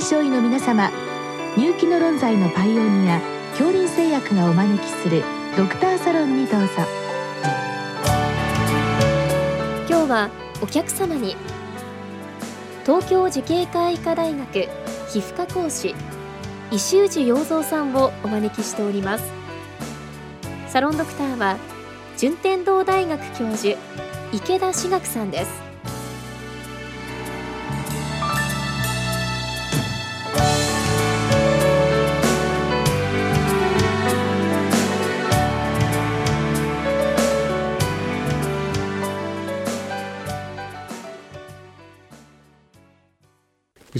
臨床医の皆様入気の論剤のパイオニア恐林製薬がお招きするドクターサロンにどうぞ今日はお客様に東京慈恵会医科大学皮膚科講師石内洋三さんをお招きしておりますサロンドクターは順天堂大学教授池田志学さんです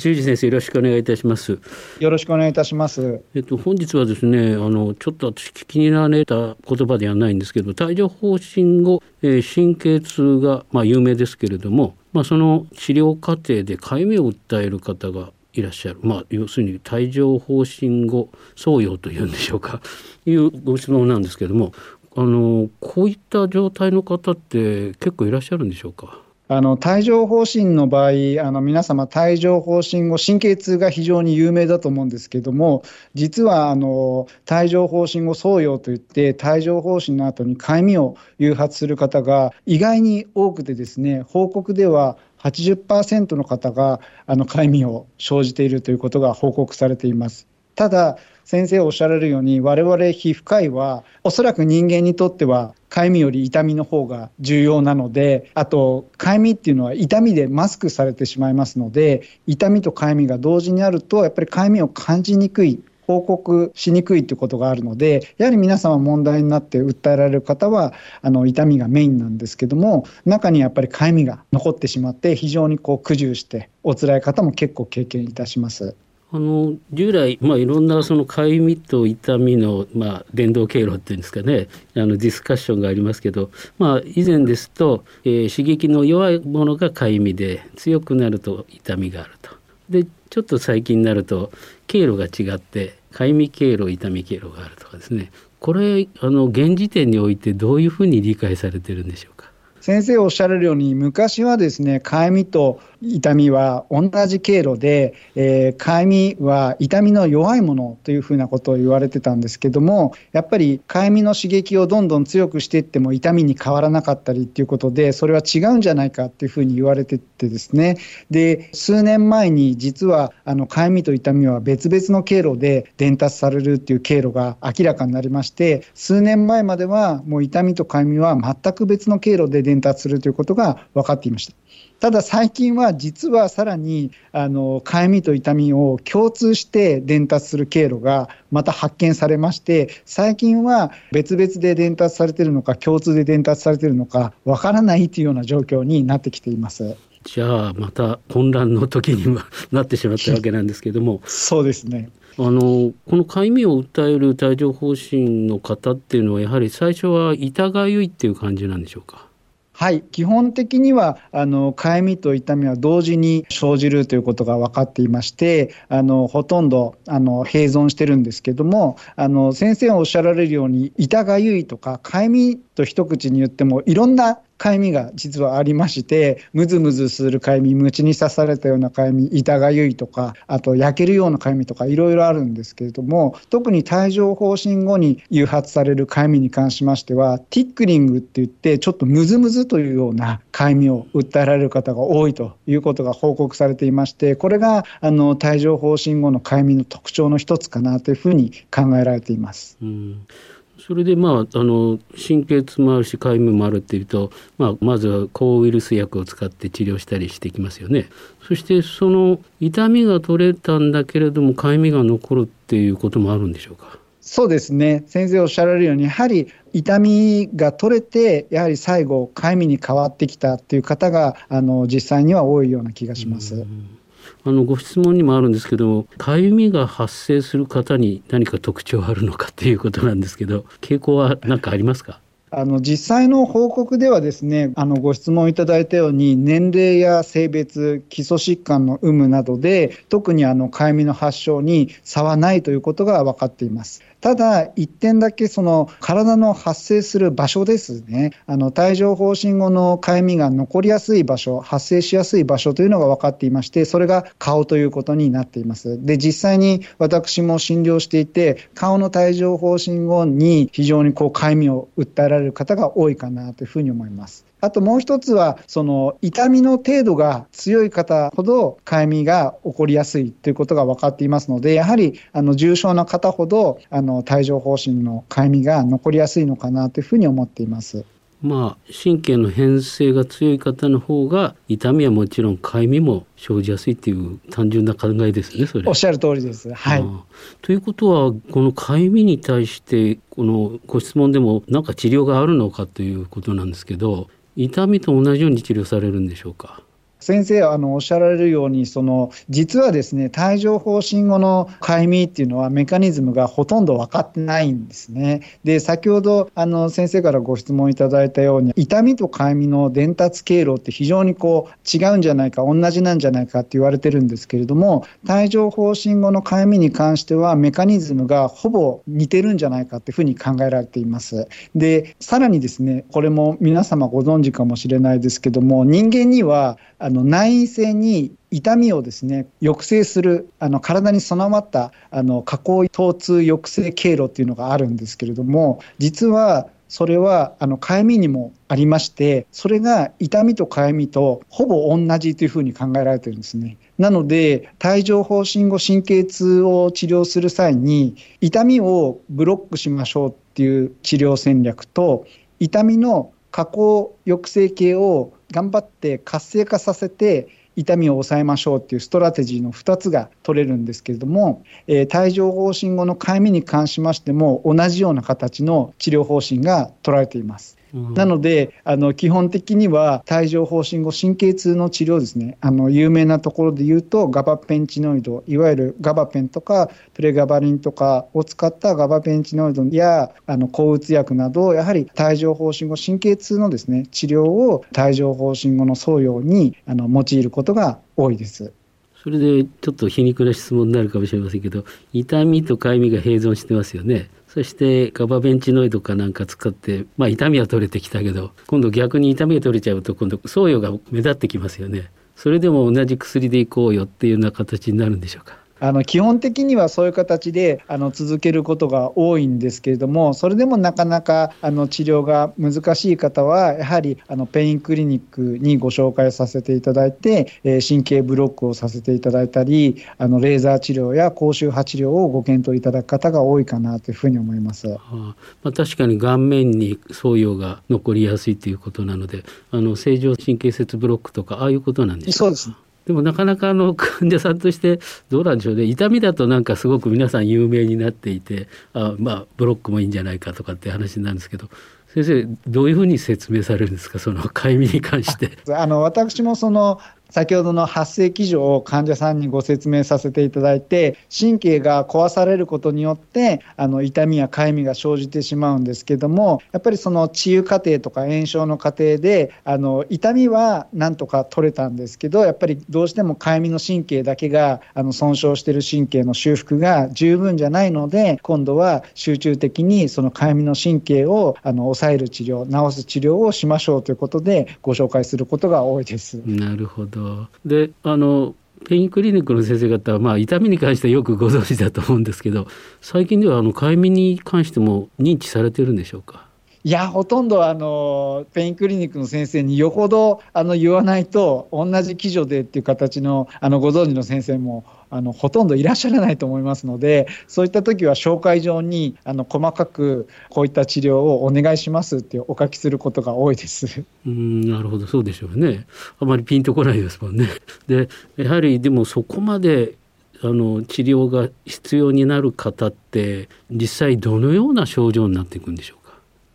修二先生よろしくお願いいたします。よろしくお願いいたします。えっと本日はですねあのちょっと私気になられた言葉ではないんですけど帯状疱疹後、えー、神経痛がまあ有名ですけれども、まあその治療過程でかゆみを訴える方がいらっしゃる、まあ、要するに帯状疱疹後創用というんでしょうか いうご質問なんですけれどもあのこういった状態の方って結構いらっしゃるんでしょうか？あの帯状疱疹の場合、あの皆様、帯状疱疹後、神経痛が非常に有名だと思うんですけども、実はあの帯状疱疹後創用といって、帯状疱疹の後にかゆみを誘発する方が意外に多くてですね、報告では80%の方があのかゆみを生じているということが報告されています。ただ、先生おっしゃられるように、我々皮膚科医は、おそらく人間にとっては、かゆみより痛みの方が重要なので、あと、かゆみっていうのは痛みでマスクされてしまいますので、痛みとかゆみが同時にあると、やっぱりかゆみを感じにくい報告しにくいということがあるので、やはり皆様問題になって訴えられる方は、あの痛みがメインなんですけども、中にやっぱりかゆみが残ってしまって、非常にこう苦渋して、お辛い方も結構経験いたします。あの従来、まあ、いろんなそのかゆみと痛みの、まあ、伝導経路っていうんですかねあのディスカッションがありますけど、まあ、以前ですと、えー、刺激の弱いものがかゆみで強くなると痛みがあると。でちょっと最近になると経路が違ってかゆみ経路痛み経路があるとかですねこれあの現時点においてどういうふうに理解されてるんでしょうか？先生おっしゃるように昔はですねかゆみと痛みは同じ経路で、えー、かゆみは痛みの弱いものというふうなことを言われてたんですけどもやっぱりかゆみの刺激をどんどん強くしていっても痛みに変わらなかったりっていうことでそれは違うんじゃないかっていうふうに言われててですねで数年前に実はあのかゆみと痛みは別々の経路で伝達されるっていう経路が明らかになりまして数年前まではもう痛みとかゆみは全く別の経路で伝達するということが分かっていました。ただ最近は実はさらにあのかゆみと痛みを共通して伝達する経路がまた発見されまして最近は別々で伝達されているのか共通で伝達されているのかわからないというような状況になってきています。じゃあまた混乱の時には なってしまったわけなんですけども。そうですね。あのこのかゆみを訴える帯状疱疹の方っていうのはやはり最初は痛がゆいっていう感じなんでしょうか？はい、基本的にはあのかゆみと痛みは同時に生じるということが分かっていましてあのほとんどあの併存してるんですけどもあの先生がおっしゃられるように痛がゆいとかかゆみと一口に言ってもいろんなかゆみが実はありまして、むずむずするかゆみ、鞭に刺されたようなかゆみ、痛がゆいとか、あと焼けるようなかゆみとかいろいろあるんですけれども、特に帯状疱疹後に誘発されるかゆみに関しましては、ティックリングって言って、ちょっとムズムズというようなかゆみを訴えられる方が多いということが報告されていまして、これがあの帯状疱疹後のかゆみの特徴の一つかなというふうに考えられています。うんそれでまああの神経痛もあるしかゆみもあるっていうと、まあ、まずは抗ウイルス薬を使って治療したりしてきますよね。そしてその痛みが取れたんだけれどもかゆみが残るっていうこともあるんでしょうか？そうですね先生おっしゃられるようにやはり痛みが取れてやはり最後かゆみに変わってきたっていう方があの実際には多いような気がします。うんあのご質問にもあるんですけどかゆみが発生する方に何か特徴あるのかっていうことなんですけど傾向は何かありますか？あの実際の報告ではですねあのご質問いただいたように年齢や性別基礎疾患の有無などで特にあのかゆみの発症に差はないということが分かっています。ただ、一点だけその体の発生する場所ですね、あの帯状疱疹後のかゆみが残りやすい場所、発生しやすい場所というのが分かっていまして、それが顔ということになっています。で、実際に私も診療していて、顔の帯状疱疹後に非常にこうかゆみを訴えられられる方が多いかなというふうに思います。あともう一つは、その痛みの程度が強い方ほど、かゆみが起こりやすいということが分かっていますので、やはりあの重症な方ほど、あの帯状疱疹のかゆみが残りやすいのかなというふうに思っています。まあ、神経の変性が強い方の方が痛みはもちろんかゆみも生じやすいっていう単純な考えですねそれ。おっしゃる通りです。はい、ということはこのかゆみに対してこのご質問でも何か治療があるのかということなんですけど痛みと同じように治療されるんでしょうか？先生あのおっしゃられるようにその実はですね帯状疱疹後のかゆみっていうのはメカニズムがほとんど分かってないんですね。で先ほどあの先生からご質問いただいたように痛みとかゆみの伝達経路って非常にこう違うんじゃないか同じなんじゃないかって言われてるんですけれども帯状疱疹後のかゆみに関してはメカニズムがほぼ似てるんじゃないかっていうふうに考えられています。でさらにですねこれも皆様ご存知かもしれないですけども人間にはあの内因性に痛みをですね抑制するあの体に備わったあの加工疼痛抑制経路っていうのがあるんですけれども実はそれはあのかゆみにもありましてそれが痛みとかゆみとほぼ同じというふうに考えられてるんですね。なので帯状疱疹後神経痛を治療する際に痛みをブロックしましょうっていう治療戦略と痛みの加工抑制系を頑張って活性化させて痛みを抑えましょうっていうストラテジーの2つが取れるんですけれども、えー、帯状疱疹後のかゆみに関しましても同じような形の治療方針が取られています。なのであの基本的には帯状疱疹後神経痛の治療ですねあの有名なところで言うとガバペンチノイドいわゆるガバペンとかプレガバリンとかを使ったガバペンチノイドやあの抗うつ薬などやはり帯状疱疹後神経痛のですね治療を帯状疱疹後の創用にあの用いることが多いです。それでちょっと皮肉な質問になるかもしれませんけど痛みとかゆみが併存してますよね。そしてガバベンチノイドかなんか使って、まあ、痛みは取れてきたけど今度逆に痛みが取れちゃうと今度創与が目立ってきますよね。それでも同じ薬でいこうよっていうような形になるんでしょうか？あの基本的にはそういう形であの続けることが多いんですけれども、それでもなかなかあの治療が難しい方は、やはりあのペインクリニックにご紹介させていただいて、えー、神経ブロックをさせていただいたり、あのレーザー治療や高周波治療をご検討いただく方が多いかなというふうに思います。はあ、まあ、確かに顔面に創用が残りやすいということなので、あの正常神経節ブロックとかああいうことなんですか？そうです。でもなかなかあの 患者さんとしてどうなんでしょうね。痛みだとなんかすごく皆さん有名になっていてあまあブロックもいいんじゃないかとかって話なんですけど。先生どういうふうに説明されるんですか？そのかゆみに関して。あの私もその先ほどの発生基準を患者さんにご説明させていただいて神経が壊されることによってあの痛みやかゆみが生じてしまうんですけどもやっぱりその治癒過程とか炎症の過程であの痛みはなんとか取れたんですけどやっぱりどうしてもかゆみの神経だけがあの損傷している神経の修復が十分じゃないので今度は集中的にそのかゆみの神経をあの抑える治療治す治療をしましょうということでご紹介することが多いです。なるほどどであのペインクリニックの先生方は、まあ、痛みに関してはよくご存知だと思うんですけど最近ではあのかゆみに関しても認知されてるんでしょうか？いや、ほとんどあのペインクリニックの先生によほどあの言わないと、同じ基準でっていう形のあのご存知の先生もあのほとんどいらっしゃらないと思いますので、そういった時は紹介状にあの細かくこういった治療をお願いしますってお書きすることが多いです。うんなるほど、そうでしょうね。あまりピンとこないですもんね。で、やはりでもそこまであの治療が必要になる方って実際どのような症状になっていくんでしょう？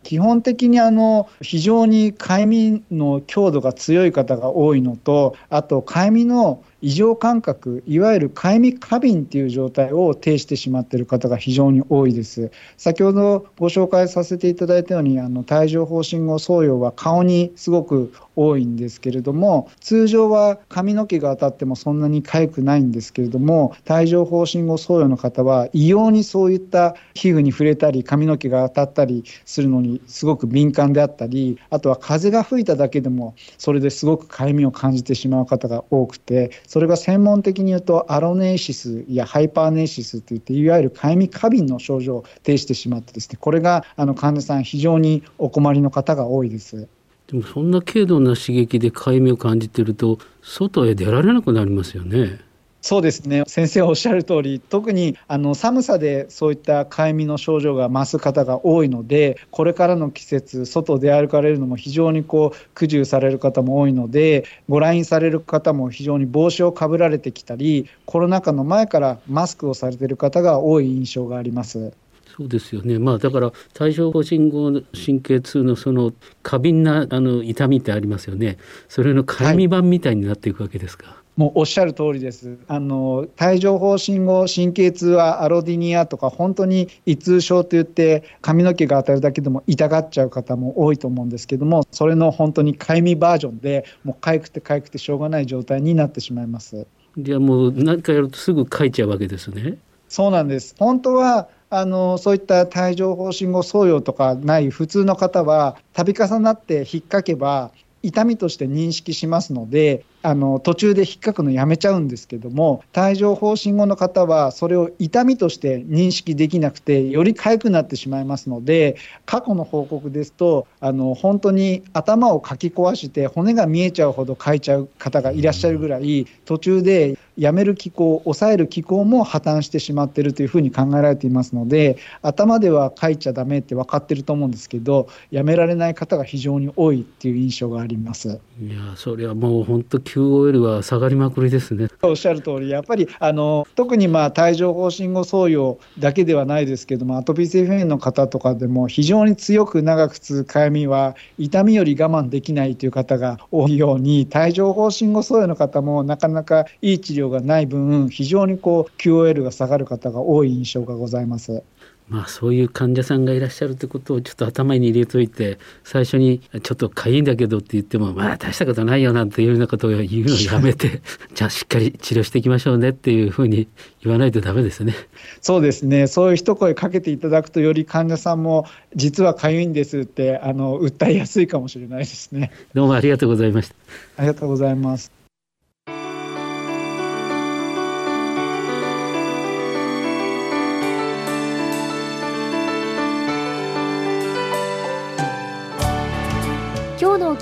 基本的にあの非常にかゆみの強度が強い方が多いのと、あとかゆみの異常感覚、いわゆるかゆみ過敏っていう状態を呈してしまっている方が非常に多いです。先ほどご紹介させていただいたように、あの帯状疱疹後創用は顔にすごく多いんですけれども、通常は髪の毛が当たってもそんなに痒くないんですけれども、帯状疱疹後創用の方は異様にそういった皮膚に触れたり、髪の毛が当たったりするのにすごく敏感であったり、あとは風が吹いただけでもそれですごく痒みを感じてしまう方が多くて、それが専門的に言うとアロネーシスやハイパーネーシスといっていわゆるかゆみ過敏の症状を呈してしまってですねこれがあの患者さん非常にお困りの方が多いです。でもそんな軽度な刺激でかゆみを感じてると外へ出られなくなりますよね。そうですね先生がおっしゃる通り特にあの寒さでそういったかゆみの症状が増す方が多いのでこれからの季節外で歩かれるのも非常にこう苦渋される方も多いのでご来院される方も非常に帽子をかぶられてきたりコロナ禍の前からマスクをされている方が多い印象があります。そうですよね。まあだから帯状疱疹後神経痛のその過敏なあの痛みってありますよね。それのかゆみ版みたいになっていくわけですか。はいもうおっしゃる通りです。あの帯状疱疹後神経痛はアロディニアとか本当に胃痛症といって髪の毛が当たるだけでも痛がっちゃう方も多いと思うんですけどもそれの本当にかゆみバージョンでもう痒くて痒くてしょうがない状態になってしまいます。じゃあもう何かやるとすぐ書いちゃうわけですね。そうなんです。本当はあのそういった帯状疱疹後創用とかない普通の方は度重なって引っかけば痛みとして認識しますのであの途中で引っかくのやめちゃうんですけども帯状疱疹後の方はそれを痛みとして認識できなくてより痒くなってしまいますので過去の報告ですとあの本当に頭をかき壊して骨が見えちゃうほどかいちゃう方がいらっしゃるぐらい途中でやめる機構抑える機構も破綻してしまっているというふうに考えられていますので頭では書いちゃだめって分かってると思うんですけどやめられない方が非常に多いっていう印象があります。いやそれはもう本当 QOL は下がりまくりですね。おっしゃる通り、やっぱりあの特にまあ帯状疱疹後創用だけではないですけども、アトピー性皮膚炎の方とかでも非常に強く長く続くかゆみは痛みより我慢できないという方が多いように、帯状疱疹後創用の方もなかなかいい治療がない分、非常にこう QOL が下がる方が多い印象がございます。まあそういう患者さんがいらっしゃるってことをちょっと頭に入れといて最初にちょっとかゆいんだけどって言ってもまあ大したことないよなんていうようなことを言うのをやめて じゃあしっかり治療していきましょうねっていうふうに言わないとダメですね。そうですねそういう一声かけていただくとより患者さんも実はかゆいんですってあの訴えやすいかもしれないですね。どうもありがとうございました。ありがとうございます。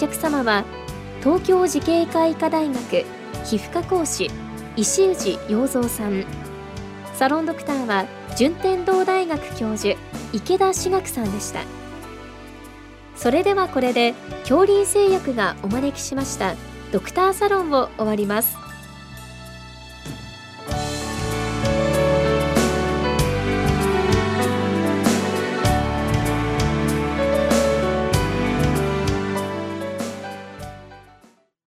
客様は東京慈恵会医科大学皮膚科講師石内洋三さん。サロンドクターは順天堂大学教授池田志学さんでした。それではこれで恐竜製薬がお招きしましたドクターサロンを終わります。